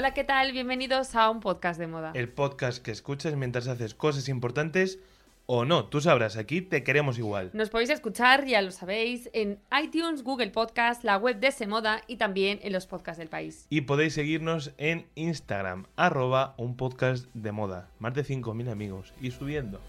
Hola, ¿qué tal? Bienvenidos a un podcast de moda. El podcast que escuchas mientras haces cosas importantes o no. Tú sabrás, aquí te queremos igual. Nos podéis escuchar, ya lo sabéis, en iTunes, Google Podcast, la web de Semoda y también en los podcasts del país. Y podéis seguirnos en Instagram, arroba un podcast de moda. Más de 5.000 amigos y subiendo.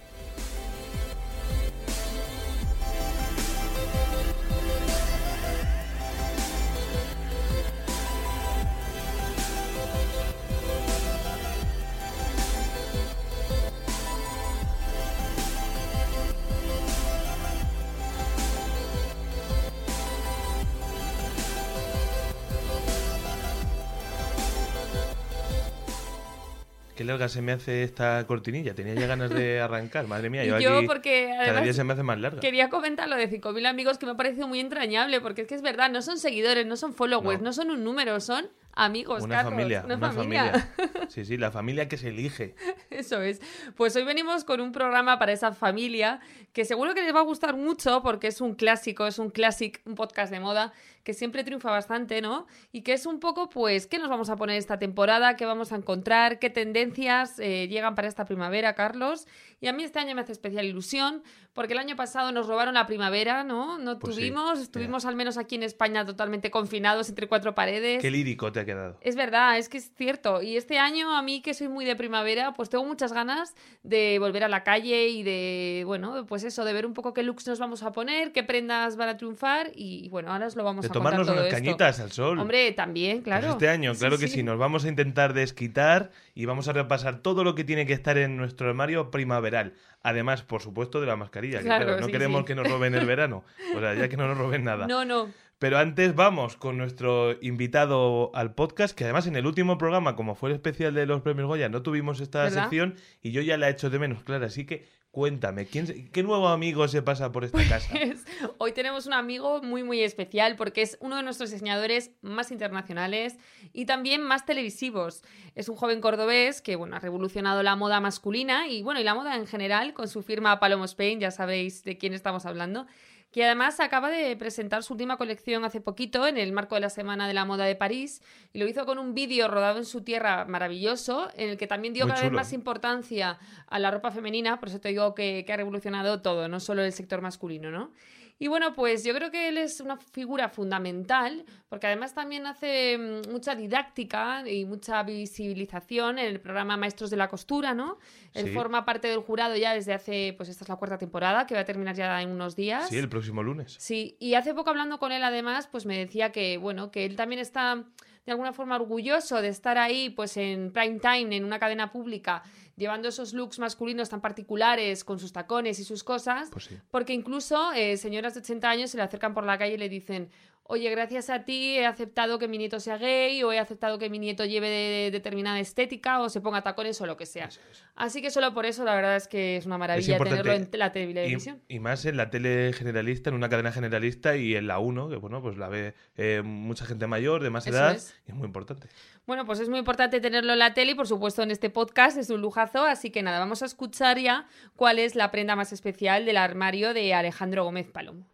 Qué larga se me hace esta cortinilla. Tenía ya ganas de arrancar, madre mía. Yo, Yo aquí porque cada día se me hace más larga. quería comentar lo de 5.000 amigos que me ha parecido muy entrañable porque es que es verdad, no son seguidores, no son followers, no, No. son un número, son amigos, Una Carlos, familia, una, una familia. familia. Sí, sí, la familia que se elige. Eso es. Pues hoy venimos con un programa para esa familia que seguro que les va a gustar mucho porque es un clásico, es un clásico, un podcast de moda que siempre triunfa bastante, ¿no? Y que es un poco, pues, ¿qué nos vamos a poner esta temporada? ¿Qué vamos a encontrar? ¿Qué tendencias eh, llegan para esta primavera, Carlos? Y a mí este año me hace especial ilusión porque el año pasado nos robaron la primavera, ¿no? No Pues sí, tuvimos, estuvimos al menos aquí en España totalmente confinados entre cuatro paredes. Qué lírico te ha quedado. Es verdad, es que es cierto. Y este año, a mí que soy muy de primavera, pues tengo muchas ganas de volver a la calle y de, bueno, pues eso, de ver un poco qué looks nos vamos a poner, qué prendas van a triunfar. Y bueno, ahora os lo vamos a tomarnos unas esto. cañitas al sol. Hombre, también, Pues claro. este año, claro que sí. Nos vamos a intentar desquitar y vamos a repasar todo lo que tiene que estar en nuestro armario primaveral. Además, por supuesto, de la mascarilla. que, Claro, no sí, queremos que nos roben el verano. O sea, ya que no nos roben nada. No, no. Pero antes vamos con nuestro invitado al podcast, que además en el último programa, como fue el especial de los premios Goya, no tuvimos esta ¿Verdad? sección y yo ya la echo de menos, claro. Así que cuéntame, ¿quién, ¿qué nuevo amigo se pasa por esta casa? Es- Hoy tenemos un amigo muy, muy especial porque es uno de nuestros diseñadores más internacionales y también más televisivos. Es un joven cordobés que, bueno, ha revolucionado la moda masculina y, bueno, y la moda en general con su firma Palomo Spain, ya sabéis de quién estamos hablando que además acaba de presentar su última colección hace poquito en el marco de la Semana de la Moda de París y lo hizo con un vídeo rodado en su tierra maravilloso en el que también dio Muy cada vez más importancia a la ropa femenina, por eso te digo que, que ha revolucionado todo, no solo el sector masculino, ¿no? Y bueno, pues yo creo que él es una figura fundamental, porque además también hace mm, mucha didáctica y mucha visibilización en el programa Maestros de la Costura, ¿no? Él Sí. forma parte del jurado ya desde hace, pues esta es la cuarta temporada, que va a terminar ya en unos días. Sí, el próximo lunes. Sí, y hace poco hablando con él además, pues me decía que, bueno, que él también está de alguna forma orgulloso de estar ahí, pues en prime time, en una cadena pública, llevando esos looks masculinos tan particulares, con sus tacones y sus cosas, Pues sí. porque incluso eh, señoras de 80 años se le acercan por la calle y le dicen, oye, gracias a ti he aceptado que mi nieto sea gay o he aceptado que mi nieto lleve de- determinada estética o se ponga tacones o lo que sea. Es. Así que solo por eso la verdad es que es una maravilla tenerlo en la televisión. Y, y más en la tele generalista, en una cadena generalista y en la 1, que bueno, pues la ve eh, mucha gente mayor, de más Eso edad, es. y es muy importante. Bueno, pues es muy importante tenerlo en la tele y por supuesto en este podcast es un lujazo, así que nada, vamos a escuchar ya cuál es la prenda más especial del armario de Alejandro Gómez Palomo.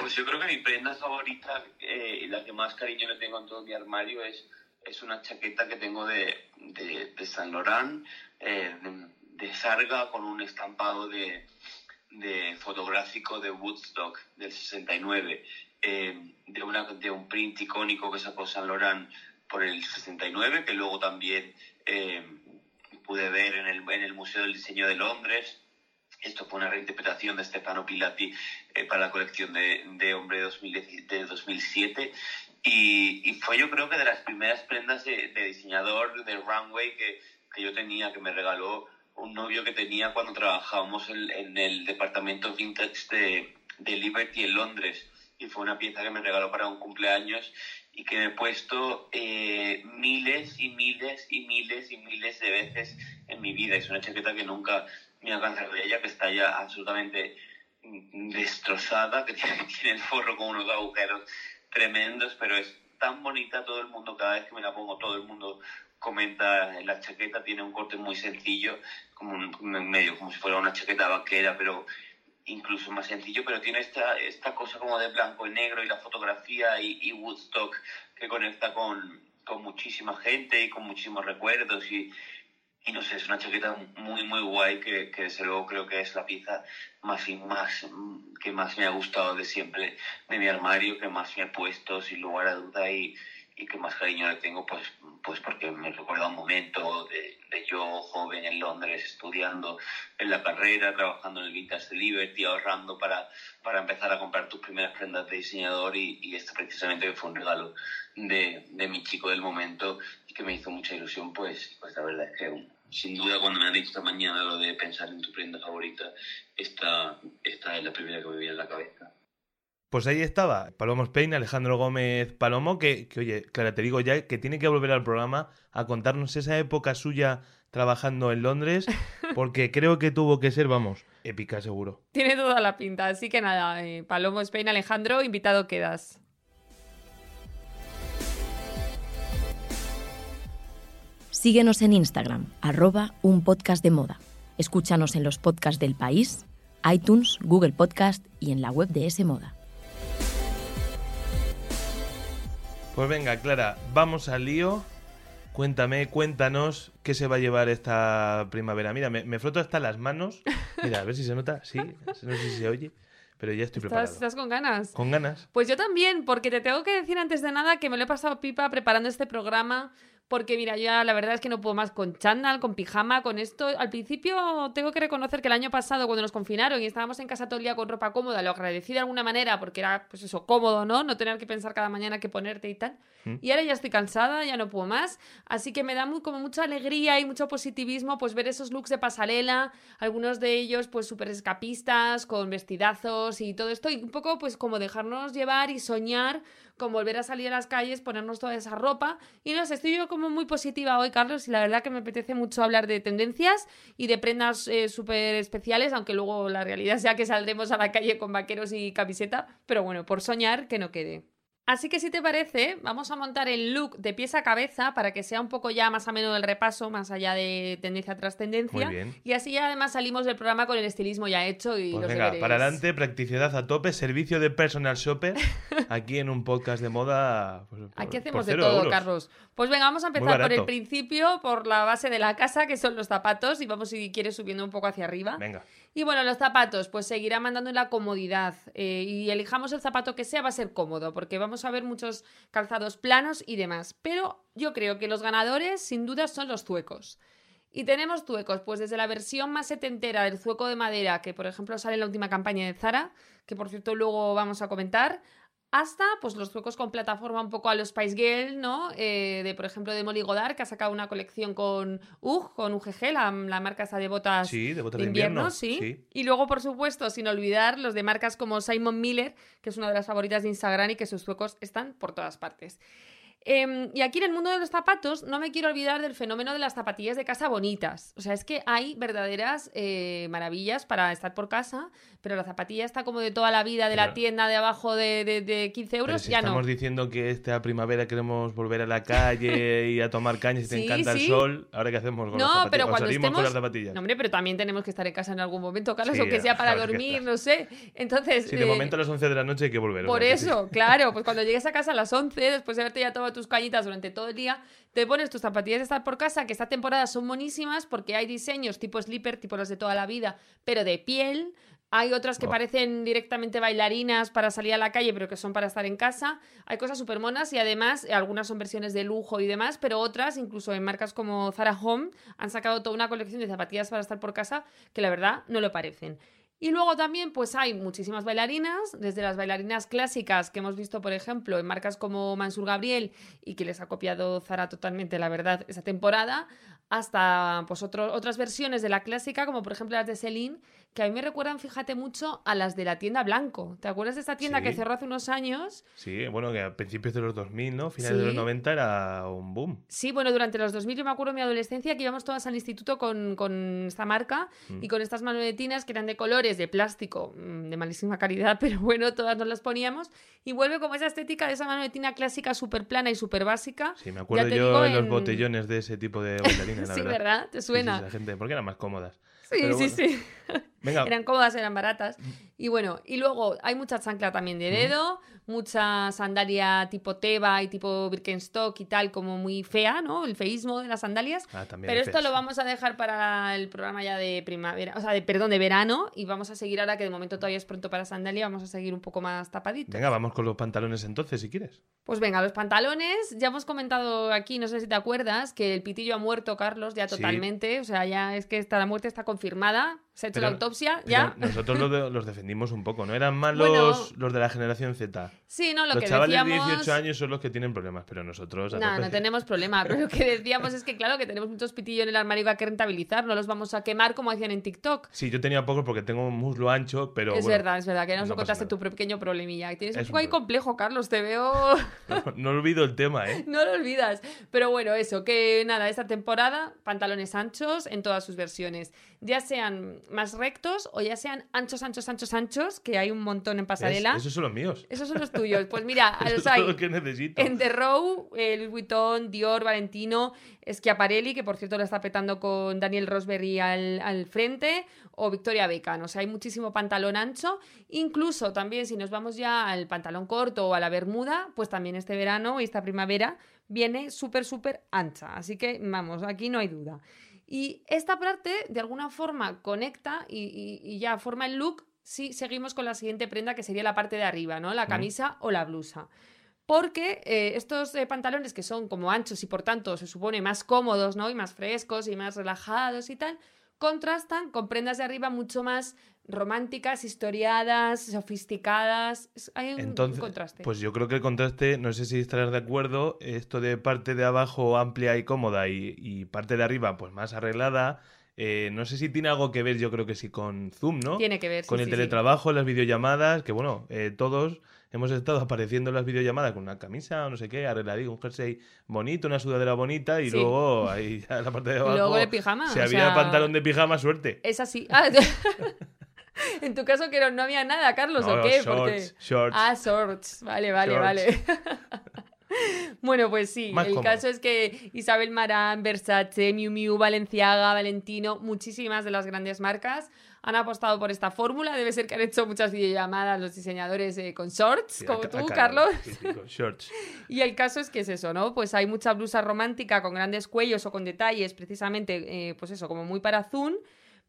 Pues yo creo que mi prenda favorita eh, la que más cariño le tengo en todo mi armario es, es una chaqueta que tengo de, de, de Saint Laurent, eh, de, sarga con un estampado de, de fotográfico de Woodstock del 69, eh, de, una, de un print icónico que sacó Saint Laurent por el 69, que luego también eh, pude ver en el, en el Museo del Diseño de Londres. Esto fue una reinterpretación de Stefano Pilati eh, para la colección de, de Hombre de, 2010 de 2007. Y, y fue yo creo que de las primeras prendas de, de diseñador de runway que, que yo tenía, que me regaló un novio que tenía cuando trabajábamos en, en el departamento vintage de, de Liberty en Londres. Y fue una pieza que me regaló para un cumpleaños y que me he puesto eh, miles y miles y miles y miles de veces en mi vida. Es una chaqueta que nunca me ha cansado de ella, que está ya absolutamente destrozada, que tiene, el forro con unos agujeros tremendos, pero es tan bonita todo el mundo, cada vez que me la pongo todo el mundo comenta la chaqueta, tiene un corte muy sencillo, como un, medio, como si fuera una chaqueta vaquera, pero incluso más sencillo, pero tiene esta, esta cosa como de blanco y negro y la fotografía y, y Woodstock que conecta con, con muchísima gente y con muchísimos recuerdos y, y no sé, es una chaqueta muy, muy guay que, que desde luego creo que es la pieza más y más que más me ha gustado de siempre de mi armario, que más me he puesto sin lugar a duda y, y que más cariño le tengo, pues, pues porque me recuerda un momento de, de, yo joven en Londres estudiando en la carrera, trabajando en el Vintage Liberty, ahorrando para, para empezar a comprar tus primeras prendas de diseñador y, y esto precisamente fue un regalo de, de mi chico del momento y que me hizo mucha ilusión, pues, pues la verdad es que sin duda cuando me han dicho esta mañana lo de pensar en tu prenda favorita, esta, esta es la primera que me viene en la cabeza. Pues ahí estaba, Palomo Spain, Alejandro Gómez Palomo, que, que, oye, claro, te digo ya que tiene que volver al programa a contarnos esa época suya trabajando en Londres, porque creo que tuvo que ser, vamos, épica seguro. Tiene toda la pinta, así que nada, eh, Palomo Spain, Alejandro, invitado quedas. Síguenos en Instagram, arroba un podcast de moda. Escúchanos en los podcasts del país, iTunes, Google Podcast y en la web de S Moda. Pues venga, Clara, vamos al lío. Cuéntame, cuéntanos qué se va a llevar esta primavera. Mira, me, me froto hasta las manos. Mira, a ver si se nota. Sí, no sé si se oye pero ya estoy ¿Estás, preparado. ¿Estás con ganas? Con ganas. Pues yo también, porque te tengo que decir antes de nada que me lo he pasado pipa preparando este programa. Porque mira, ya la verdad es que no puedo más con chándal, con pijama, con esto. Al principio tengo que reconocer que el año pasado, cuando nos confinaron y estábamos en casa todo el día con ropa cómoda, lo agradecí de alguna manera porque era, pues eso, cómodo, ¿no? No tener que pensar cada mañana qué ponerte y tal. ¿Mm? Y ahora ya estoy cansada, ya no puedo más. Así que me da muy, como mucha alegría y mucho positivismo, pues ver esos looks de pasarela, algunos de ellos, pues súper escapistas, con vestidazos y todo esto. Y un poco, pues como dejarnos llevar y soñar con volver a salir a las calles, ponernos toda esa ropa. Y no sé, estoy yo como muy positiva hoy, Carlos, y la verdad que me apetece mucho hablar de tendencias y de prendas eh, súper especiales, aunque luego la realidad sea que saldremos a la calle con vaqueros y camiseta, pero bueno, por soñar, que no quede. Así que si te parece, vamos a montar el look de pies a cabeza para que sea un poco ya más ameno del repaso, más allá de tendencia tras tendencia. Muy bien. Y así ya además salimos del programa con el estilismo ya hecho y Pues los venga, deberes. para adelante, practicidad a tope, servicio de personal shopper, aquí en un podcast de moda. pues, por- Aquí hacemos de todo, euros. Carlos. Pues venga, vamos a empezar por el principio, por la base de la casa, que son los zapatos, y vamos, si quieres, subiendo un poco hacia arriba. Venga, Y bueno, los zapatos, pues seguirá mandando la comodidad. eh, y elijamos el zapato que sea, va a ser cómodo, porque vamos a ver muchos calzados planos y demás. Pero yo creo que los ganadores, sin duda, son los zuecos. Y tenemos zuecos, pues desde la versión más setentera del zueco de madera, que por ejemplo sale en la última campaña de Zara, que por cierto luego vamos a comentar, hasta pues los zuecos con plataforma un poco a los Spice Girl, ¿no? Eh, de por ejemplo de Molly Godard, que ha sacado una colección con UG, con UGG, la, la marca esa de botas sí, de botas de invierno, invierno. sí. Y luego, por supuesto, sin olvidar los de marcas como Simon Miller, que es una de las favoritas de Instagram y que sus zuecos están por todas partes. Em, y aquí en el mundo de los zapatos no me quiero olvidar del fenómeno de las zapatillas de casa bonitas. O sea, es que hay verdaderas eh, maravillas para estar por casa, pero la zapatilla está como de toda la vida de la tienda de abajo de, de- de 15 Pero euros, si ya estamos no. diciendo que esta primavera queremos volver a la calle y a tomar cañas y te Sí, encanta sí. el sol, ¿ahora qué hacemos con las No, zapatillas? pero ¿O cuando salimos con estemos... las zapatillas? No, hombre, pero también tenemos que estar en casa en algún momento, Carlos, Sí, aunque sea para dormir, no sé. Entonces... Sí, de eh, momento a las 11 de la noche hay que volver. o Por sea eso, claro, pues cuando llegues a casa a las 11, después de haberte ya tomado tus cañitas durante todo el día, te pones tus zapatillas de estar por casa, que esta temporada son buenísimas porque hay diseños tipo slipper, tipo los de toda la vida, pero de piel. Hay otras que Oh. parecen directamente bailarinas para salir a la calle, pero que son para estar en casa. Hay cosas súper monas y además eh, algunas son versiones de lujo y demás, pero otras, incluso en marcas como Zara Home, han sacado toda una colección de zapatillas para estar por casa que la verdad no lo parecen. Y luego también pues hay muchísimas bailarinas, desde las bailarinas clásicas que hemos visto, por ejemplo, en marcas como Mansur Gabriel y que les ha copiado Zara totalmente, la verdad, esa temporada, hasta pues otras versiones de la clásica, como por ejemplo las de Celine, que a mí me recuerdan, fíjate mucho, a las de la tienda Blanco. ¿Te acuerdas de esta tienda que Sí. cerró hace unos años? Sí, bueno, que a principios de los 2000, ¿no? Finales de Sí. los 90 era un boom. Sí, bueno, durante los 2000 yo me acuerdo de mi adolescencia que íbamos todas al instituto con, con esta marca Mm. y con estas manoletinas que eran de colores, de plástico, mm, de malísima calidad, pero bueno, todas nos las poníamos. Y vuelve como esa estética de esa manoletina clásica súper plana y súper básica. Sí, me acuerdo yo en los en- botellones de ese tipo de bailarines, la sí, verdad. ¿verdad? ¿Te Sí, sí, suena? sí, la gente, porque eran más cómodas. Sí, Pero sí, bueno. sí. Venga, Eran cómodas, eran baratas. Y bueno, y luego hay mucha chancla también de dedo, mucha sandalia tipo Teba y tipo Birkenstock y tal, como muy fea, ¿no? El feísmo de las sandalias. Ah, también Pero esto lo vamos a dejar para el programa ya de primavera, o sea, de, perdón, de verano, y vamos a seguir ahora que de momento todavía es pronto para sandalia, vamos a seguir un poco más tapaditos. Venga, vamos con los pantalones entonces, si quieres. Pues venga, los pantalones, ya hemos comentado aquí, no sé si te acuerdas, que el pitillo ha muerto, Carlos, ya Sí. totalmente, o sea, ya es que esta, la muerte está confirmada, se ha hecho la autopsia, ya. Nosotros los, de- los defendimos un poco, ¿no? Eran más Bueno. los, de la generación Z. Sí, no, lo los que chavales decíamos... de 18 años son los que tienen problemas, pero nosotros... No, no tenemos problema. Pero lo que decíamos es que, claro, que tenemos muchos pitillos en el armario que hay que rentabilizar. No los vamos a quemar como hacían en TikTok. Sí, yo tenía pocos porque tengo un muslo ancho, pero es bueno, verdad, es verdad, que nos no contaste tu pequeño problemilla. Tienes un Es poco un ahí pro- complejo, Carlos, te veo... no olvido el tema, ¿eh? no lo olvidas. Pero bueno, eso, que nada, esta temporada, pantalones anchos en todas sus versiones. Ya sean más rectos o ya sean anchos, anchos, anchos, anchos, que hay un montón en pasarela. Esos son los míos. Esos son los tuyos. Pues mira, los hay todo lo que necesito. en The Row, eh, Louis Vuitton, Dior, Valentino, Schiaparelli, que por cierto lo está petando con Daniel Rosberry al, al frente, o Victoria Beckham. O sea, hay muchísimo pantalón ancho. Incluso también, si nos vamos ya al pantalón corto o a la bermuda, pues también este verano y esta primavera viene súper, súper ancha. Así que, vamos, aquí no hay duda. Y esta parte, de alguna forma, conecta y, y- y ya forma el look si seguimos con la siguiente prenda, que sería la parte de arriba, ¿no? La camisa o la blusa. Porque eh, estos eh, pantalones que son como anchos y por tanto se supone más cómodos, ¿no? Y más frescos y más relajados y tal, contrastan con prendas de arriba mucho más románticas, historiadas, sofisticadas. Hay un Entonces, contraste. pues yo creo que el contraste, no sé si estarás de acuerdo, esto de parte de abajo amplia y cómoda y, y parte de arriba pues más arreglada, eh, no sé si tiene algo que ver, yo creo que sí, con Zoom, ¿no? Tiene que ver, sí, Con el sí, sí. teletrabajo, las videollamadas, que bueno, eh, todos hemos estado apareciendo en las videollamadas con una camisa o no sé qué, arregladito, un jersey bonito, una sudadera bonita y luego ahí ya la parte de Y abajo... luego el pijama. Si o había sea, pantalón de pijama, suerte. Es así. Ah, en tu caso que no, no había nada, Carlos, No, ¿o qué? shorts, Porque- shorts. Ah, shorts. Vale, vale, Shorts. vale. bueno, pues sí. Más el cómodo. caso es que Isabel Marán, Versace, Miu Miu, Valenciaga, Valentino, muchísimas de las grandes marcas han apostado por esta fórmula. Debe ser que han hecho muchas videollamadas los diseñadores eh, con shorts, Sí, como a tú, a Carlos. sí, sí, con shorts. Y el caso es que es eso, ¿no? Pues hay mucha blusa romántica con grandes cuellos o con detalles, precisamente, eh, pues eso, como muy para Zoom,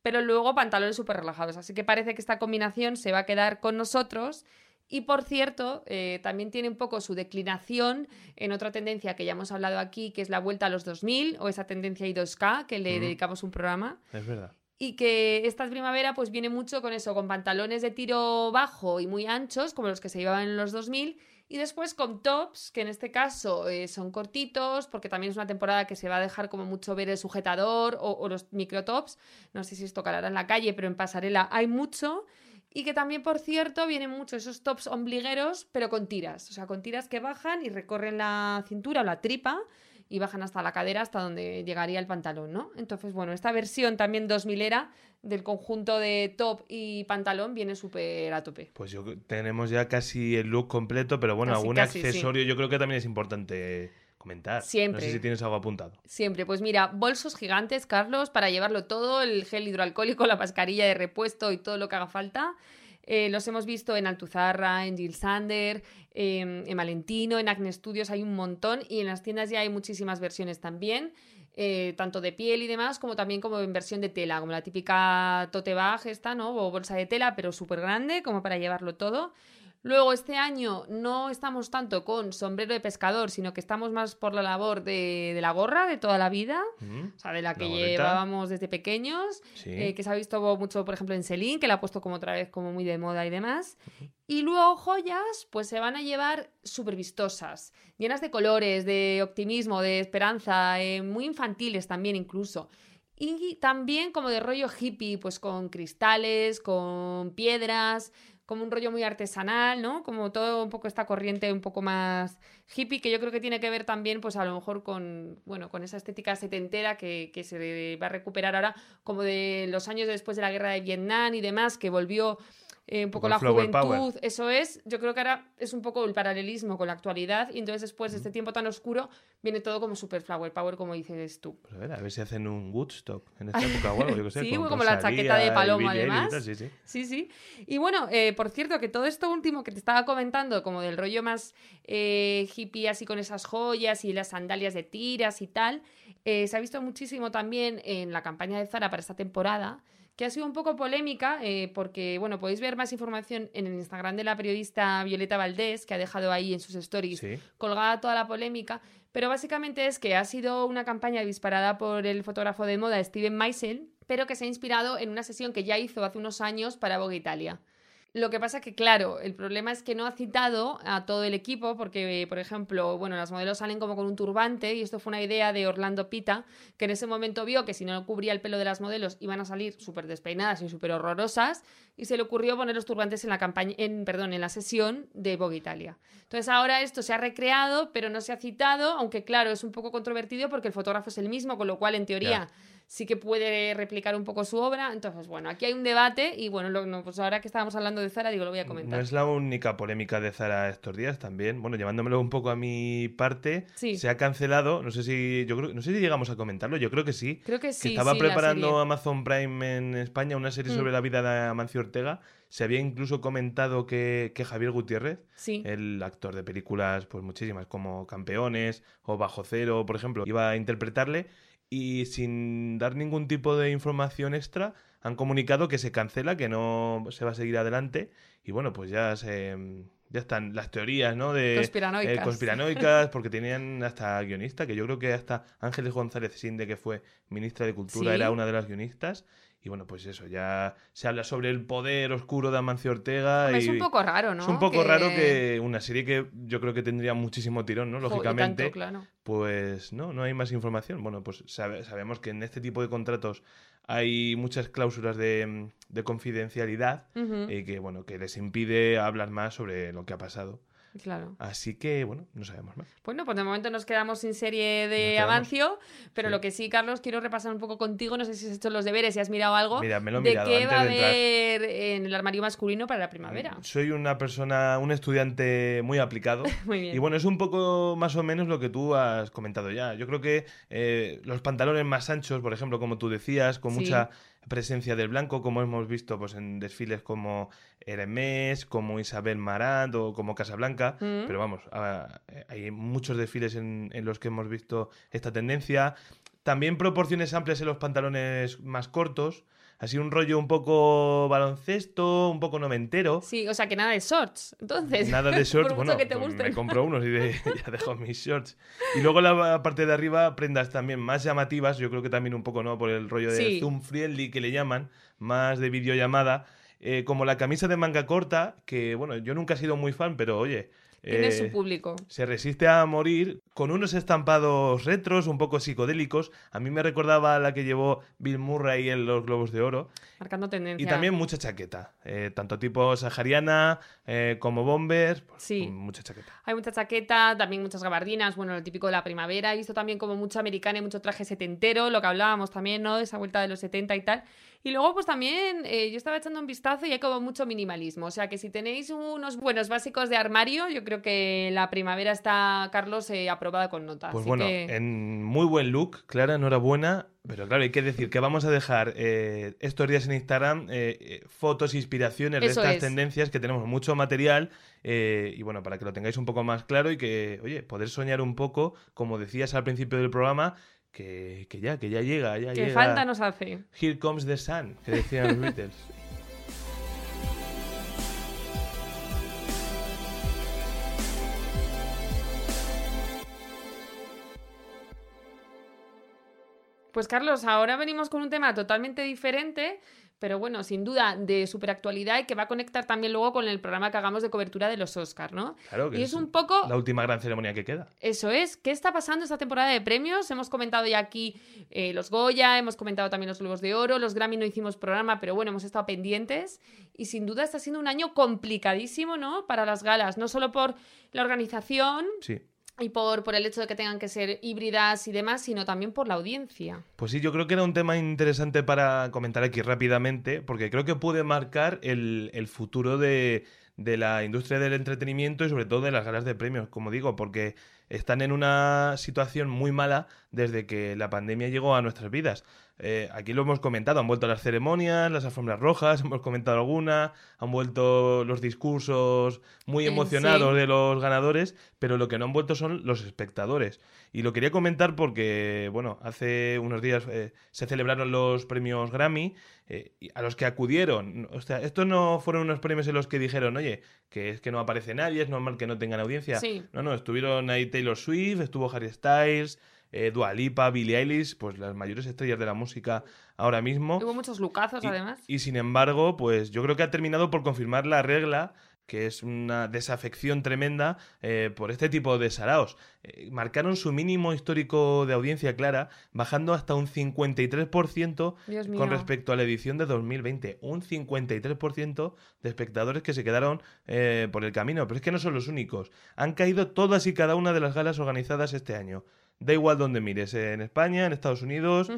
pero luego pantalones súper relajados. Así que parece que esta combinación se va a quedar con nosotros. Y por cierto, eh, también tiene un poco su declinación en otra tendencia que ya hemos hablado aquí, que es la vuelta a los 2000 o esa tendencia I2K, que le Mm. dedicamos un programa Es verdad. y que esta primavera pues viene mucho con eso, con pantalones de tiro bajo y muy anchos, como los que se llevaban en los 2000, y después con tops, que en este caso eh, son cortitos, porque también es una temporada que se va a dejar como mucho ver el sujetador o, o los microtops, no sé si esto calará en la calle, pero en pasarela hay mucho, y que también, por cierto, vienen mucho esos tops ombligueros, pero con tiras, o sea, con tiras que bajan y recorren la cintura o la tripa, y bajan hasta la cadera, hasta donde llegaría el pantalón, ¿no? Entonces, bueno, esta versión también 2000 era del conjunto de top y pantalón viene súper a tope. Pues yo tenemos ya casi el look completo, pero bueno, Casi, algún casi, sí. accesorio yo creo que también es importante comentar. Siempre. No sé si tienes algo apuntado. Siempre, pues mira, bolsos gigantes, Carlos, para llevarlo todo, el gel hidroalcohólico, la mascarilla de repuesto y todo lo que haga falta. Eh, los hemos visto en Altuzarra, en Jill Sander, eh, en Valentino, en Acne Studios hay un montón y en las tiendas ya hay muchísimas versiones también, eh, tanto de piel y demás, como también como en versión de tela, como la típica tote bag esta, ¿no? O bolsa de tela, pero súper grande, como para llevarlo todo. Luego, este año no estamos tanto con sombrero de pescador, sino que estamos más por la labor de, de la gorra de toda la vida, Mm, o sea, de la que La llevábamos desde pequeños, Sí. eh, que se ha visto mucho, por ejemplo, en Celine, que la ha puesto como otra vez como muy de moda y demás. Y luego joyas, pues se van a llevar súper vistosas, llenas de colores, de optimismo, de esperanza, eh, muy infantiles también incluso. Y también como de rollo hippie, pues con cristales, con piedras, como un rollo muy artesanal, ¿no? Como todo un poco esta corriente un poco más hippie, que yo creo que tiene que ver también, pues a lo mejor con, bueno, con esa estética setentera que, que se va a recuperar ahora, como de los años después de la guerra de Vietnam y demás, que volvió eh, un poco la juventud, eso es, yo creo que ahora es un poco el paralelismo con la actualidad y entonces después de este tiempo tan oscuro viene todo como super flower power, como dices tú. Pues a ver, a ver si hacen un Woodstock en esta época o algo, yo que sé. Sí, como la chaqueta de paloma, además. tal, sí, sí. Sí, sí. Y bueno, eh, por cierto, que todo esto último que te estaba comentando, como del rollo más eh, hippie, así con esas joyas y las sandalias de tiras y tal, eh, se ha visto muchísimo también en la campaña de Zara para esta temporada, que ha sido un poco polémica, eh, porque, bueno, podéis ver más información en el Instagram de la periodista Violeta Valdés, que ha dejado ahí en sus stories Sí. colgada toda la polémica, pero básicamente es que ha sido una campaña disparada por el fotógrafo de moda Steven Meisel, pero que se ha inspirado en una sesión que ya hizo hace unos años para Vogue Italia. Lo que pasa que, claro, el problema es que no ha citado a todo el equipo porque, por ejemplo, bueno, las modelos salen como con un turbante y esto fue una idea de Orlando Pita, que en ese momento vio que si no cubría el pelo de las modelos iban a salir súper despeinadas y súper horrorosas y se le ocurrió poner los turbantes en la campaña, en, perdón, en la sesión de Vogue Italia. Entonces ahora esto se ha recreado, pero no se ha citado, aunque claro, es un poco controvertido porque el fotógrafo es el mismo, con lo cual en teoría sí que puede replicar un poco su obra. Entonces, bueno, aquí hay un debate y bueno, lo- no, pues ahora que estábamos hablando de Zara, digo, lo voy a comentar. No es la única polémica de Zara estos días también. Bueno, llevándomelo un poco a mi parte, Sí. se ha cancelado. No sé si yo creo, no sé si llegamos a comentarlo. Yo creo que sí. Creo que que sí. estaba sí, la preparando. Amazon Prime en España una serie Mm. sobre la vida de Amancio Ortega. Se había incluso comentado que, que Javier Gutiérrez, Sí. el actor de películas, pues muchísimas, como Campeones o Bajo Cero, por ejemplo, iba a interpretarle y sin dar ningún tipo de información extra han comunicado que se cancela, que no se va a seguir adelante y bueno, pues ya se ya están las teorías, ¿no? De Conspiranoicas. eh, conspiranoicas, porque tenían hasta guionista, que yo creo que hasta Ángeles González Sinde, que fue ministra de Cultura, Sí. era una de las guionistas. Y bueno, pues eso, ya se habla sobre el poder oscuro de Amancio Ortega. Hombre, y es un poco raro, ¿no? es un poco raro que una serie que yo creo que tendría muchísimo tirón, ¿no? Lógicamente, tanto, claro. pues no, no hay más información. Bueno, pues sabe- sabemos que en este tipo de contratos hay muchas cláusulas de, de confidencialidad Ujú, y que, bueno, que les impide hablar más sobre lo que ha pasado. Claro. Así que, bueno, no sabemos más. Bueno, pues de momento nos quedamos sin serie de. Amancio, pero Sí. lo que sí, Carlos, quiero repasar un poco contigo, no sé si has hecho los deberes, si has mirado algo, Mira, me lo he de mirado qué antes va a haber en el armario masculino para la primavera. Soy una persona, un estudiante muy aplicado. Muy bien. Y bueno, es un poco más o menos lo que tú has comentado ya. Yo creo que eh, los pantalones más anchos, por ejemplo, como tú decías, con Sí. mucha presencia del blanco, como hemos visto pues, en desfiles como Hermès, como Isabel Marant o como Casablanca. Mm. Pero vamos, ah, eh, hay muchos desfiles en, en los que hemos visto esta tendencia. También proporciones amplias en los pantalones más cortos. Así un rollo un poco baloncesto, un poco noventero. Sí, o sea que nada de shorts, entonces. Nada de shorts, bueno, que te pues me compro unos y de- ya dejo mis shorts. Y luego la parte de arriba, prendas también más llamativas, yo creo que también un poco, ¿no? Por el rollo de zoom friendly que le llaman, más de videollamada, eh, como la camisa de manga corta, que bueno, yo nunca he sido muy fan, pero oye... Tiene eh, su público. se resiste a morir con unos estampados retros, un poco psicodélicos. A mí me recordaba a la que llevó Bill Murray en los Globos de Oro. Marcando tendencia. Y también mucha chaqueta, eh, tanto tipo sahariana eh, como bomber, pues, Sí. mucha chaqueta. Hay mucha chaqueta, también muchas gabardinas, bueno, lo típico de la primavera. He visto también como mucha americana y mucho traje setentero, lo que hablábamos también, ¿no? De esa vuelta de los 70 y tal. Y luego, pues también, eh, yo estaba echando un vistazo y hay como mucho minimalismo. O sea, que si tenéis unos buenos básicos de armario, yo creo que la primavera está, Carlos, eh, aprobada con nota. Pues Así bueno, que- en muy buen look, Clara, enhorabuena. Pero claro, hay que decir que vamos a dejar eh, estos días en Instagram eh, eh, fotos, inspiraciones Eso de estas es. tendencias, que tenemos mucho material. eh, y bueno, para que lo tengáis un poco más claro y que, oye, poder soñar un poco, como decías al principio del programa, que, que ya, que ya llega, ya que falta nos hace. Here comes the sun, que decían los Beatles. Pues Carlos, ahora venimos con un tema totalmente diferente pero bueno, sin duda de superactualidad y que va a conectar también luego con el programa que hagamos de cobertura de los Oscars, ¿no? Claro que y es un poco la última gran ceremonia que queda. Eso es. ¿Qué está pasando esta temporada de premios? Hemos comentado ya aquí eh, los Goya, hemos comentado también los Globos de Oro, los Grammy no hicimos programa, pero bueno, hemos estado pendientes. Y sin duda está siendo un año complicadísimo, ¿no? Para las galas, no solo por la organización. Sí. Y por, por el hecho de que tengan que ser híbridas y demás, sino también por la audiencia. Pues sí, yo creo que era un tema interesante para comentar aquí rápidamente, porque creo que puede marcar el, el futuro de, de la industria del entretenimiento y sobre todo de las galas de premios, como digo, porque están en una situación muy mala desde que la pandemia llegó a nuestras vidas. Eh, aquí lo hemos comentado, han vuelto las ceremonias, las alfombras rojas, hemos comentado alguna, han vuelto los discursos muy emocionados sí. de los ganadores, pero lo que no han vuelto son los espectadores. Y lo quería comentar porque, bueno, hace unos días eh, se celebraron los premios Grammy, eh, a los que acudieron. O sea, estos no fueron unos premios en los que dijeron, oye, que es que no aparece nadie, es normal que no tengan audiencia. Sí. No, no, estuvieron ahí Taylor Swift, estuvo Harry Styles, eh, Dua Lipa, Billie Eilish, pues las mayores estrellas de la música ahora mismo. Hubo muchos lucazos, Y- además. Y, sin embargo, pues yo creo que ha terminado por confirmar la regla, que es una desafección tremenda eh, por este tipo de saraos. Eh, marcaron su mínimo histórico de audiencia clara, bajando hasta un 53% Dios mío. con respecto a la edición de 2020. Un 53% de espectadores que se quedaron eh, por el camino. Pero es que no son los únicos. Han caído todas y cada una de las galas organizadas este año. Da igual donde mires, en España, en Estados Unidos,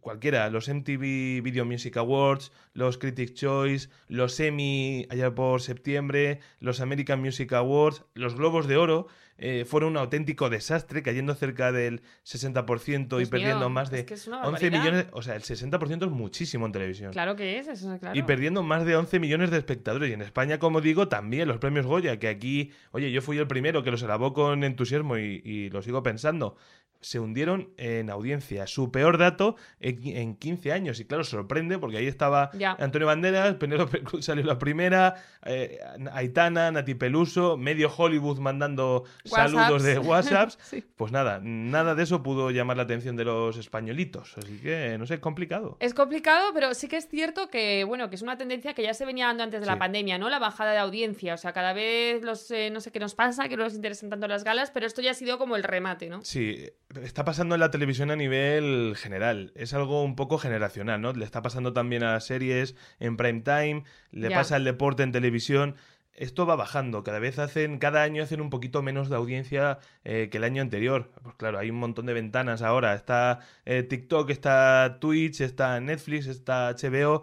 cualquiera, los MTV Video Music Awards, los Critics' Choice, los Emmy allá por septiembre, los American Music Awards, los Globos de Oro, eh, fueron un auténtico desastre, cayendo cerca del 60% y Dios perdiendo mío, más de es una 11 barbaridad. millones, o sea, el 60% es muchísimo en televisión. Claro que es, eso es claro. Y perdiendo más de 11 millones de espectadores. Y en España, como digo, también los premios Goya, que aquí, oye, yo fui el primero que los alabó con entusiasmo y, y lo sigo pensando. Se hundieron en audiencia. Su peor dato en, qui- en 15 años. Y claro, sorprende porque ahí estaba Ya. Antonio Banderas, Penélope Cruz salió la primera, eh, Aitana, Nati Peluso, medio Hollywood mandando saludos de WhatsApps. Sí. Pues nada, nada de eso pudo llamar la atención de los españolitos. Así que, no sé, complicado. Es complicado, pero sí que es cierto que, bueno, que es una tendencia que ya se venía dando antes de la pandemia, ¿no? La bajada de audiencia. O sea, cada vez los, eh, no sé qué nos pasa, que no nos interesan tanto las galas, pero esto ya ha sido como el remate, ¿no? Sí, está pasando en la televisión a nivel general. Es algo un poco generacional, ¿no? Le está pasando también a las series en prime time, le pasa al deporte en televisión. Esto va bajando, cada vez hacen, cada año hacen un poquito menos de audiencia eh, que el año anterior. Pues claro, hay un montón de ventanas ahora. Está eh, TikTok, está Twitch, está Netflix, está HBO.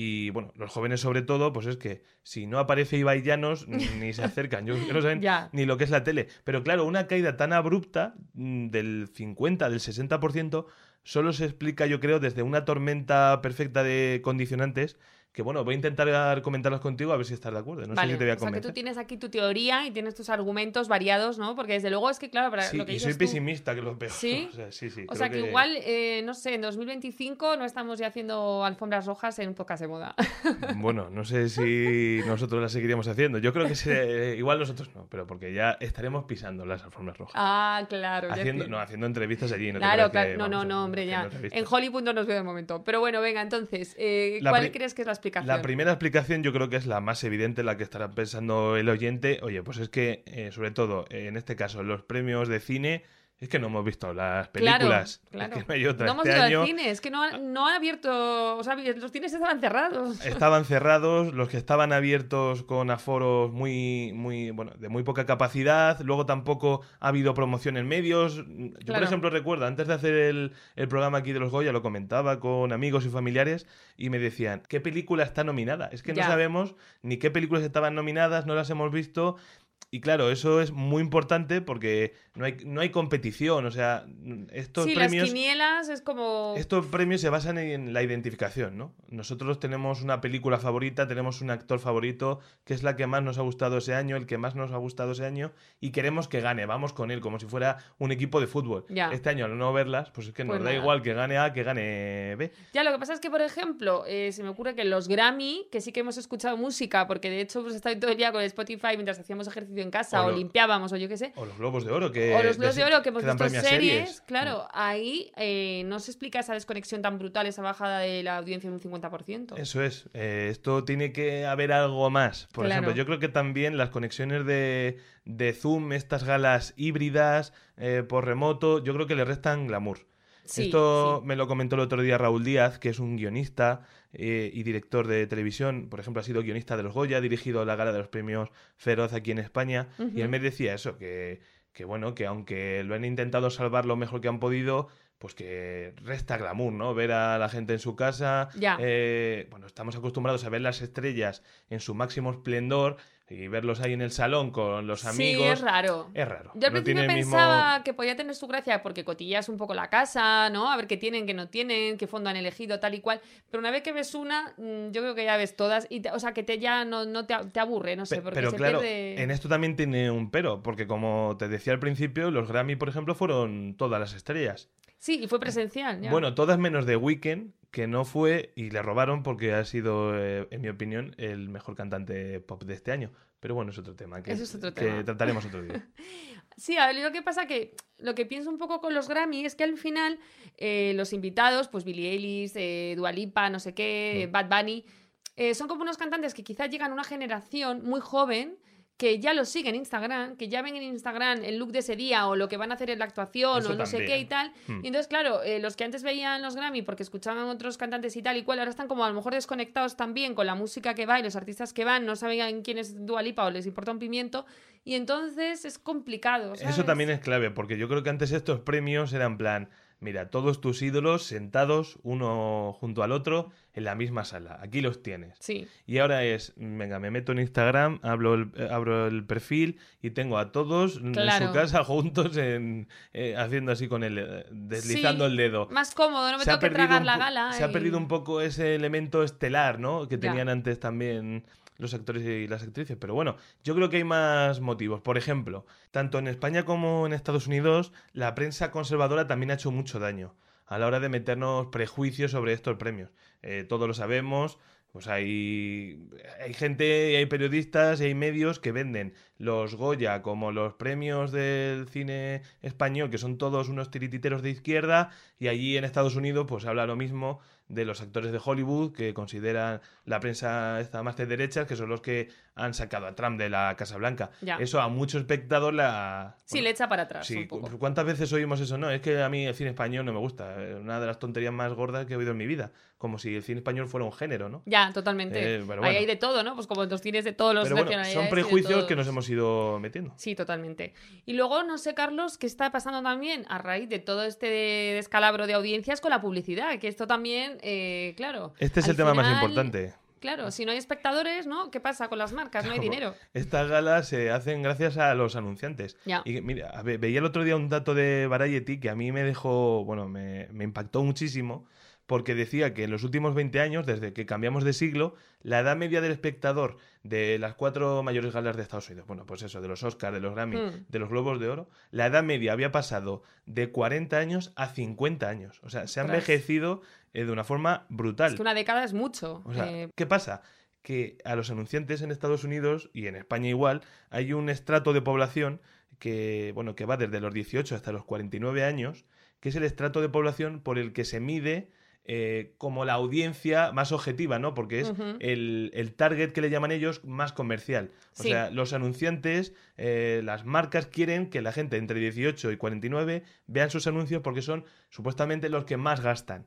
Y bueno, los jóvenes sobre todo, pues es que si no aparece Ibai Llanos, ni se acercan. Yo no saben ni lo que es la tele. Pero claro, una caída tan abrupta mm, del 50, del 60%, solo se explica, yo creo, desde una tormenta perfecta de condicionantes. Que bueno, voy a intentar comentarlas contigo a ver si estás de acuerdo. No vale, sé si te voy a o sea, que convencer. tú tienes aquí tu teoría y tienes tus argumentos variados, ¿no? Porque desde luego es que, claro, para Sí, lo que y soy tú- pesimista, que es lo peor. ¿Sí? O sea, sí, sí, O sea, que, igual, eh, no sé, en 2025 no estamos ya haciendo alfombras rojas en un podcast de moda. Bueno, no sé si nosotros las seguiríamos haciendo. Yo creo que se- igual nosotros no, pero porque ya estaremos pisando las alfombras rojas. ah, claro. haciendo, no, haciendo entrevistas allí. No Claro, claro. que No, no, no, hombre, ya. En Hollywood no nos veo de momento. Pero bueno, venga, entonces, eh, ¿cuál pri- crees que es la La primera explicación yo creo que es la más evidente, la que estará pensando el oyente. Oye, pues es que, eh, sobre todo, en este caso, los premios de cine, es que no hemos visto las Claro, películas. claro. Es que no hay otra. No hemos este ido año al cine, es que no, han- no han abierto. O sea, los cines estaban cerrados. estaban cerrados, los que estaban abiertos con aforos muy, muy, bueno, de muy poca capacidad. Luego tampoco ha habido promoción en medios. Yo, por Claro. ejemplo, recuerdo, antes de hacer el, el programa aquí de los Goya, lo comentaba con amigos y familiares y me decían, ¿qué película está nominada? Es que no sabemos ni qué películas estaban nominadas, no las hemos visto. Y claro, eso es muy importante porque no hay, no hay competición. O sea, estos sí, premios. las quinielas es como. Estos premios se basan en la identificación, ¿no? Nosotros tenemos una película favorita, tenemos un actor favorito, que es la que más nos ha gustado ese año, el que más nos ha gustado ese año, y queremos que gane, vamos con él, como si fuera un equipo de fútbol. Ya. Este año, al no verlas, pues es que Pues nos da nada. igual que gane A que gane B. Ya, lo que pasa es que, por ejemplo, eh, se me ocurre que los Grammy, que sí que hemos escuchado música, porque de hecho hemos estado todo el día con Spotify mientras hacíamos ejercicio ejercicio en casa, O o, lo- limpiábamos, o yo qué sé. O los Globos de Oro, que... O los Globos de Oro que hemos visto series, Mm. claro, ahí eh, no se explica esa desconexión tan brutal, esa bajada de la audiencia en un 50%. Eso es. eh, esto tiene que haber algo más. Por Claro. ejemplo, yo creo que también las conexiones de, de Zoom, estas galas híbridas eh, por remoto, yo creo que le restan glamour. Sí, Esto sí. me lo comentó el otro día Raúl Díaz, que es un guionista eh, y director de televisión. Por ejemplo, ha sido guionista de los Goya, ha dirigido la gala de los premios Feroz aquí en España. Y él me decía eso, que, que bueno, que aunque lo han intentado salvar lo mejor que han podido, pues que resta glamour, ¿no? Ver a la gente en su casa. Ya. eh, bueno, estamos acostumbrados a ver las estrellas en su máximo esplendor y verlos ahí en el salón con los amigos. Sí, es raro. Es raro. Yo al no principio mismo- pensaba que podía tener su gracia porque cotillas un poco la casa, ¿no? A ver qué tienen, qué no tienen, qué fondo han elegido, tal y cual. Pero una vez que ves una, mm, yo creo que ya ves todas. Y te- o sea, que te ya no, no te, te aburre, no sé, porque Pero se claro, pierde... en esto también tiene un pero, porque como te decía al principio, los Grammy, por ejemplo, fueron todas las estrellas. Sí, y fue presencial. ya. Bueno, todas menos de Weekend, que no fue y le robaron porque ha sido, eh, en mi opinión, el mejor cantante pop de este año. Pero bueno, es otro tema que, Eso es otro que tema. trataremos otro día. Sí, a ver, lo que pasa que lo que pienso un poco con los Grammy es que al final eh, los invitados, pues Billie Eilish, eh, Dua Lipa, no sé qué, Mm. Bad Bunny, eh, son como unos cantantes que quizás llegan a una generación muy joven que ya los siguen en Instagram, que ya ven en Instagram el look de ese día o lo que van a hacer en la actuación Eso o no sé qué y tal. Hmm. Y entonces, claro, eh, los que antes veían los Grammy porque escuchaban otros cantantes y tal y cual, ahora están como a lo mejor desconectados también con la música que va y los artistas que van, no saben quién es Dua Lipa o les importa un pimiento. Y entonces es complicado. Eso también es clave, porque yo creo que antes estos premios eran plan, mira, todos tus ídolos sentados uno junto al otro en la misma sala. Aquí los tienes. Sí. Y ahora es, venga, me meto en Instagram, hablo el- eh, abro el perfil y tengo a todos en su casa juntos en, eh, haciendo así con el, eh, deslizando Sí, el dedo. Más cómodo, no me Se ha tengo que perdido tragar la gala. Se ha perdido un poco ese elemento estelar, ¿no? Que Ya. tenían antes también los actores y las actrices. Pero bueno, yo creo que hay más motivos. Por ejemplo, tanto en España como en Estados Unidos, la prensa conservadora también ha hecho mucho daño a la hora de meternos prejuicios sobre estos premios. Eh, todos lo sabemos. Pues hay, hay gente, hay periodistas y hay medios que venden los Goya como los premios del cine español, que son todos unos tirititeros de izquierda, y allí en Estados Unidos pues habla lo mismo de los actores de Hollywood que consideran la prensa esta más de derechas, que son los que han sacado a Trump de la Casa Blanca. Ya. Eso a mucho espectador la... Sí, bueno, le echa para atrás Sí, un poco. cu- ¿cuántas veces oímos eso? No, es que a mí el cine español no me gusta. Una de las tonterías más gordas que he oído en mi vida. Como si el cine español fuera un género, ¿no? Ya, totalmente. Eh, Ahí hay de todo, ¿no? Pues como los cines de todos los Pero bueno, son prejuicios que nos hemos ido metiendo. Sí, totalmente. Y luego, no sé, Carlos, qué está pasando también a raíz de todo este descalabro de audiencias con la publicidad, que esto también, eh, claro. Este es el tema más importante. Claro, si no hay espectadores, ¿no? ¿Qué pasa con las marcas? No hay dinero. Estas galas se hacen gracias a los anunciantes. Ya. Y mira, veía el otro día un dato de Variety que a mí me dejó, bueno, me, me impactó muchísimo, porque decía que en los últimos 20 años, desde que cambiamos de siglo, la edad media del espectador de las cuatro mayores galas de Estados Unidos, bueno, pues eso, de los Oscars, de los Grammy, Hmm. de los Globos de Oro, la edad media había pasado de 40 años a 50 años. O sea, se ha envejecido eh, de una forma brutal. Es que una década es mucho. O sea, Eh, ¿qué pasa? Que a los anunciantes en Estados Unidos y en España igual hay un estrato de población que, bueno, que va desde los 18 hasta los 49 años, que es el estrato de población por el que se mide eh, como la audiencia más objetiva, ¿no? Porque es el, el target que le llaman ellos más comercial. O Sí. sea, los anunciantes, eh, las marcas quieren que la gente entre 18 y 49 vean sus anuncios porque son supuestamente los que más gastan.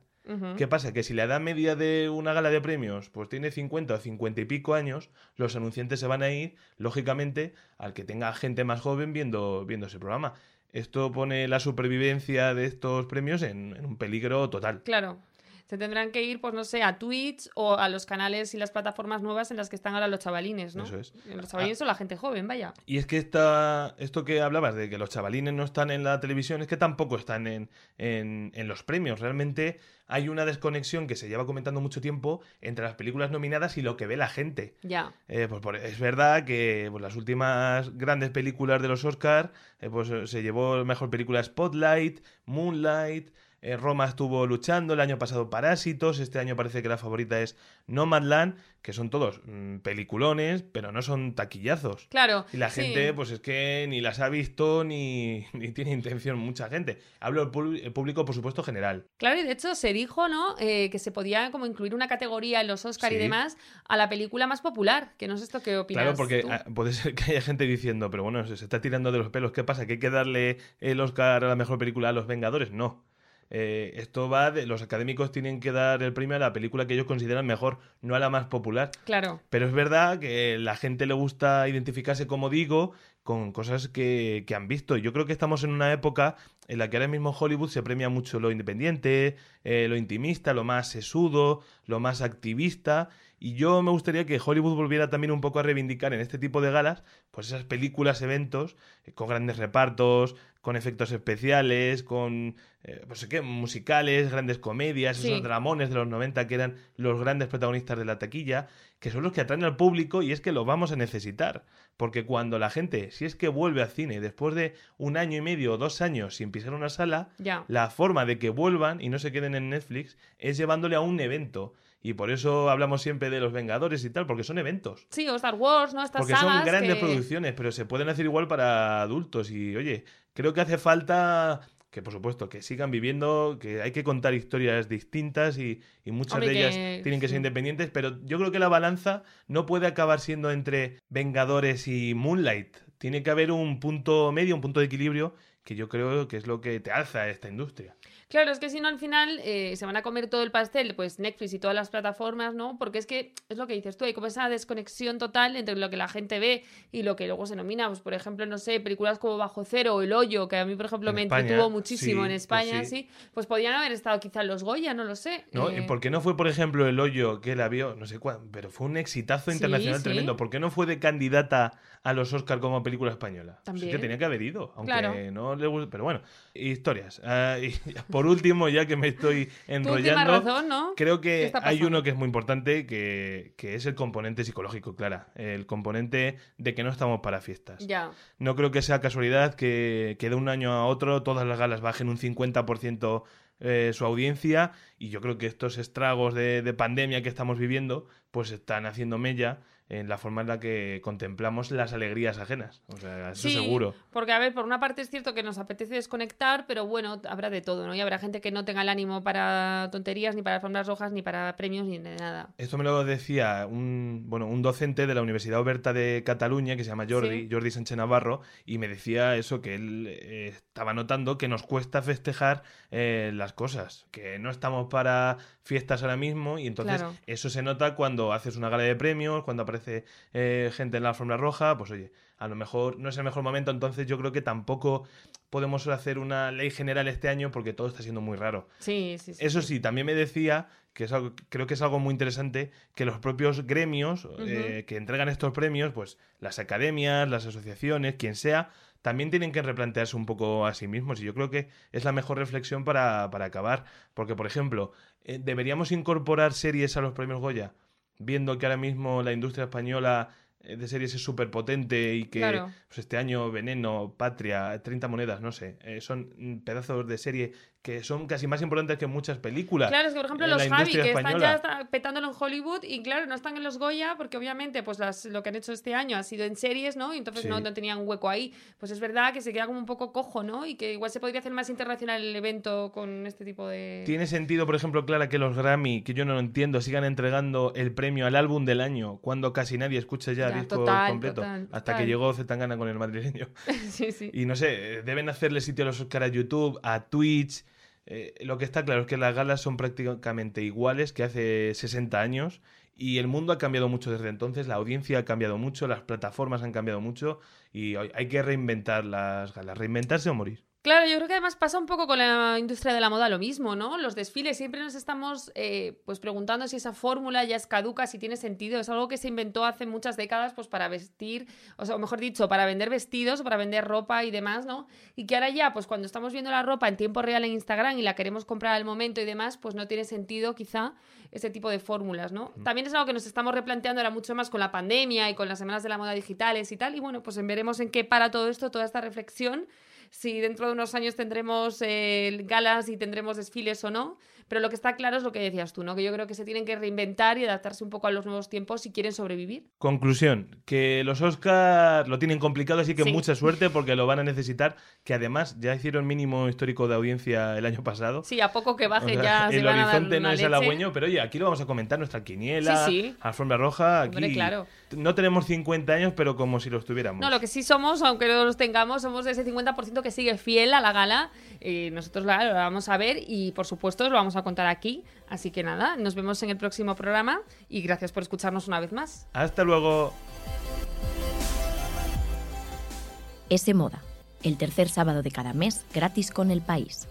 ¿Qué pasa? Que si la edad media de una gala de premios pues tiene 50 o 50 y pico años, los anunciantes se van a ir, lógicamente, al que tenga gente más joven viendo, viendo ese programa. Esto pone la supervivencia de estos premios en, en un peligro total. Claro. Se tendrán que ir, pues no sé, a Twitch o a los canales y las plataformas nuevas en las que están ahora los chavalines, ¿no? Eso es. Los chavalines son la gente joven, vaya. Y es que esta, esto que hablabas de que los chavalines no están en la televisión, es que tampoco están en, en, en los premios. Realmente hay una desconexión que se lleva comentando mucho tiempo entre las películas nominadas y lo que ve la gente. Ya. Eh, pues por- es verdad que pues, las últimas grandes películas de los Oscars, pues eh, se llevó mejor película Spotlight, Moonlight, eh, Roma estuvo luchando, el año pasado Parásitos, este año parece que la favorita es Nomadland, que son todos mm, peliculones, pero no son taquillazos. Claro. Y la sí. gente, pues es que ni las ha visto ni, ni tiene intención mucha gente. Hablo del público, por supuesto, general. Claro, y de hecho se dijo, ¿no? Eh, que se podía como incluir una categoría en los Oscar y demás a la película más popular. Que no sé esto qué opinas. Claro, porque tú. ah, puede ser que haya gente diciendo, pero bueno, se, se está tirando de los pelos, ¿qué pasa? ¿Que hay que darle el Oscar a la mejor película a los Vengadores? No. Eh, esto va de. Los académicos tienen que dar el premio a la película que ellos consideran mejor, no a la más popular. Claro. Pero es verdad que la gente le gusta identificarse, como digo, con cosas que, que han visto. Yo creo que estamos en una época en la que ahora mismo Hollywood se premia mucho lo independiente, eh, lo intimista, lo más sesudo, lo más activista. Y yo me gustaría que Hollywood volviera también un poco a reivindicar en este tipo de galas, pues esas películas, eventos, eh, con grandes repartos, con efectos especiales, con, eh, pues qué, musicales, grandes comedias, Sí. esos dramones de los 90 que eran los grandes protagonistas de la taquilla, que son los que atraen al público y es que lo vamos a necesitar. Porque cuando la gente, si es que vuelve al cine después de un año y medio o dos años sin pisar una sala, la forma de que vuelvan y no se queden en Netflix es llevándole a un evento. Y por eso hablamos siempre de los Vengadores y tal, porque son eventos. Sí, o Star Wars, ¿no? Estas Porque son sagas grandes que- producciones, pero se pueden hacer igual para adultos. Y oye, creo que hace falta que, por supuesto, que sigan viviendo, que hay que contar historias distintas y, y muchas Hombre, de ellas que- tienen que ser independientes. Pero yo creo que la balanza no puede acabar siendo entre Vengadores y Moonlight. Tiene que haber un punto medio, un punto de equilibrio, que yo creo que es lo que te alza esta industria. Claro, es que si no al final eh, se van a comer todo el pastel, pues Netflix y todas las plataformas, ¿no? Porque es que es lo que dices tú, hay como esa desconexión total entre lo que la gente ve y lo que luego se nomina. Pues por ejemplo, no sé, películas como Bajo Cero o El Hoyo, que a mí, por ejemplo, En me España, entretuvo muchísimo sí, en pues España, sí. sí. Pues podían haber estado quizá en los Goya, no lo sé. ¿No? eh, ¿Y ¿Por qué no fue, por ejemplo, El Hoyo que la vio? No sé cuándo, pero fue un exitazo internacional sí. tremendo. ¿Por qué no fue de candidata a los Oscar como película española? Es También. que tenía que haber ido, aunque Claro. no le guste. Pero bueno, historias. Ah, y por último, ya que me estoy enrollando. razón, ¿no? Creo ¿Qué que hay uno que es muy importante, que, que es el componente psicológico, Clara. El componente de que no estamos para fiestas. Ya. No creo que sea casualidad que, que de un año a otro todas las galas bajen un 50% eh, su audiencia y yo creo que estos estragos de, de pandemia que estamos viviendo pues están haciendo mella en la forma en la que contemplamos las alegrías ajenas. O sea, eso Sí, seguro. Porque, a ver, por una parte es cierto que nos apetece desconectar, pero bueno, habrá de todo, ¿no? Y habrá gente que no tenga el ánimo para tonterías, ni para alfombras rojas, ni para premios, ni de nada. Esto me lo decía un, bueno, un docente de la Universidad Oberta de Cataluña que se llama Jordi, Sí. Jordi Sánchez Navarro, y me decía eso, que él eh, estaba notando que nos cuesta festejar eh, las cosas, que no estamos para fiestas ahora mismo, y entonces Claro. eso se nota cuando haces una gala de premios, cuando aparece eh, gente en la alfombra roja, pues oye, a lo mejor no es el mejor momento, entonces yo creo que tampoco podemos hacer una ley general este año porque todo está siendo muy raro. Sí, sí, sí. Eso sí, también me decía, que es algo, creo que es algo muy interesante, que los propios gremios eh, que entregan estos premios, pues las academias, las asociaciones, quien sea, también tienen que replantearse un poco a sí mismos. Y yo creo que es la mejor reflexión para, para acabar. Porque, por ejemplo, eh, ¿deberíamos incorporar series a los premios Goya? Viendo que ahora mismo la industria española eh, de series es súper potente y que Claro. pues este año Veneno, Patria, 30 monedas, no sé, eh, son pedazos de serie que son casi más importantes que muchas películas. Claro, es que por ejemplo los Javi, que están ya petándolo en Hollywood y claro, no están en los Goya porque obviamente pues las, lo que han hecho este año ha sido en series, ¿no? Y entonces Sí. no, no tenían hueco ahí. Pues es verdad que se queda como un poco cojo, ¿no? Y que igual se podría hacer más internacional el evento con este tipo de... ¿Tiene sentido, por ejemplo, Clara, que los Grammy, que yo no lo entiendo, sigan entregando el premio al álbum del año cuando casi nadie escucha ya, Ya, disco total, completo? total, hasta total. que llegó Zetangana con el madrileño. sí, sí. Y no sé, eh, deben hacerle sitio a los Oscar a YouTube, a Twitch. Eh, lo que está claro es que las galas son prácticamente iguales que hace 60 años y el mundo ha cambiado mucho desde entonces, la audiencia ha cambiado mucho, las plataformas han cambiado mucho y hay que reinventar las galas, reinventarse o morir. Claro, yo creo que además pasa un poco con la industria de la moda lo mismo, ¿no? Los desfiles, siempre nos estamos eh, pues preguntando si esa fórmula ya es caduca, si tiene sentido. Es algo que se inventó hace muchas décadas pues para vestir, o sea, mejor dicho, para vender vestidos para vender ropa y demás, ¿no? Y que ahora ya, pues cuando estamos viendo la ropa en tiempo real en Instagram y la queremos comprar al momento y demás, pues no tiene sentido quizá ese tipo de fórmulas, ¿no? También es algo que nos estamos replanteando ahora mucho más con la pandemia y con las semanas de la moda digitales y tal. Y bueno, pues veremos en qué para todo esto, toda esta reflexión si dentro de unos años tendremos eh, galas y tendremos desfiles o no. Pero lo que está claro es lo que decías tú, ¿no? Que yo creo que se tienen que reinventar y adaptarse un poco a los nuevos tiempos si quieren sobrevivir. Conclusión, que los Oscars lo tienen complicado, así que Sí. mucha suerte porque lo van a necesitar, que además ya hicieron mínimo histórico de audiencia el año pasado. Sí, a poco que O baje sea, ya se el van a dar horizonte no es halagüeño, pero oye, aquí lo vamos a comentar, nuestra quiniela, Sí, sí. alfombra roja, aquí Hombre, claro. No tenemos 50 años, pero como si los tuviéramos. No, lo que sí somos, aunque no los tengamos, somos ese 50% que sigue fiel a la gala. Eh, nosotros la, lo vamos a ver y, por supuesto, lo vamos a contar aquí. Así que nada, nos vemos en el próximo programa y gracias por escucharnos una vez más. Hasta luego. Ese Moda, el tercer sábado de cada mes gratis con el país.